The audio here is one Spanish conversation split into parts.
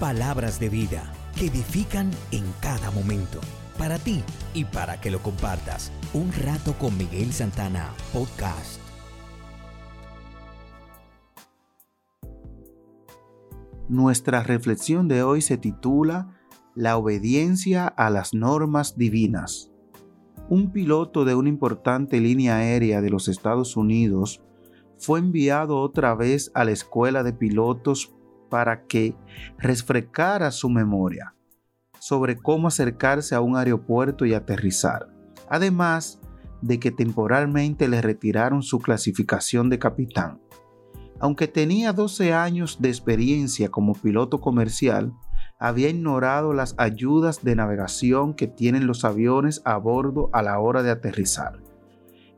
Palabras de vida que edifican en cada momento. Para ti y para que lo compartas. Un rato con Miguel Santana, podcast. Nuestra reflexión de hoy se titula La obediencia a las normas divinas. Un piloto de una importante línea aérea de los Estados Unidos fue enviado otra vez a la escuela de pilotos para que refrescara su memoria sobre cómo acercarse a un aeropuerto y aterrizar. Además de que temporalmente le retiraron su clasificación de capitán. Aunque tenía 12 años de experiencia como piloto comercial, había ignorado las ayudas de navegación que tienen los aviones a bordo a la hora de aterrizar.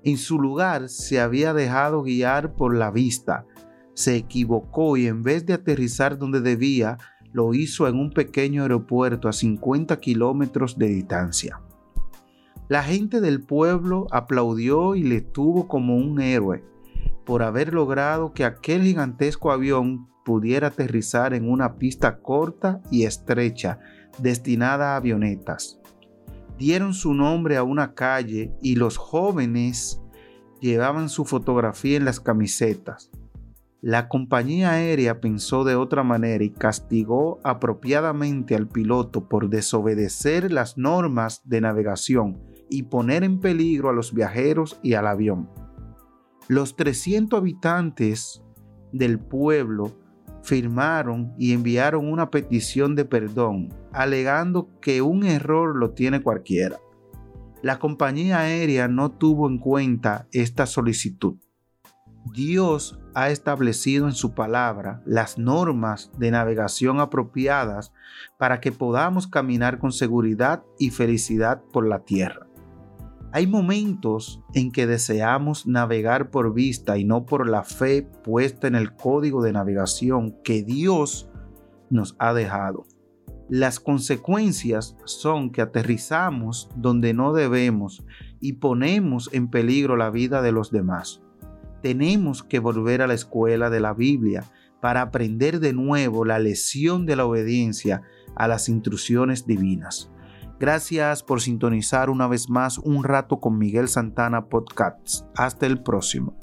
En su lugar se había dejado guiar por la vista, se equivocó y en vez de aterrizar donde debía, lo hizo en un pequeño aeropuerto a 50 kilómetros de distancia. La gente del pueblo aplaudió y le tuvo como un héroe por haber logrado que aquel gigantesco avión pudiera aterrizar en una pista corta y estrecha destinada a avionetas. Dieron su nombre a una calle y los jóvenes llevaban su fotografía en las camisetas. La compañía aérea pensó de otra manera y castigó apropiadamente al piloto por desobedecer las normas de navegación y poner en peligro a los viajeros y al avión. Los 300 habitantes del pueblo firmaron y enviaron una petición de perdón, alegando que un error lo tiene cualquiera. La compañía aérea no tuvo en cuenta esta solicitud. Dios ha establecido en su palabra las normas de navegación apropiadas para que podamos caminar con seguridad y felicidad por la tierra. Hay momentos en que deseamos navegar por vista y no por la fe puesta en el código de navegación que Dios nos ha dejado. Las consecuencias son que aterrizamos donde no debemos y ponemos en peligro la vida de los demás. Tenemos que volver a la escuela de la Biblia para aprender de nuevo la lección de la obediencia a las instrucciones divinas. Gracias por sintonizar una vez más un rato con Miguel Santana Podcasts. Hasta el próximo.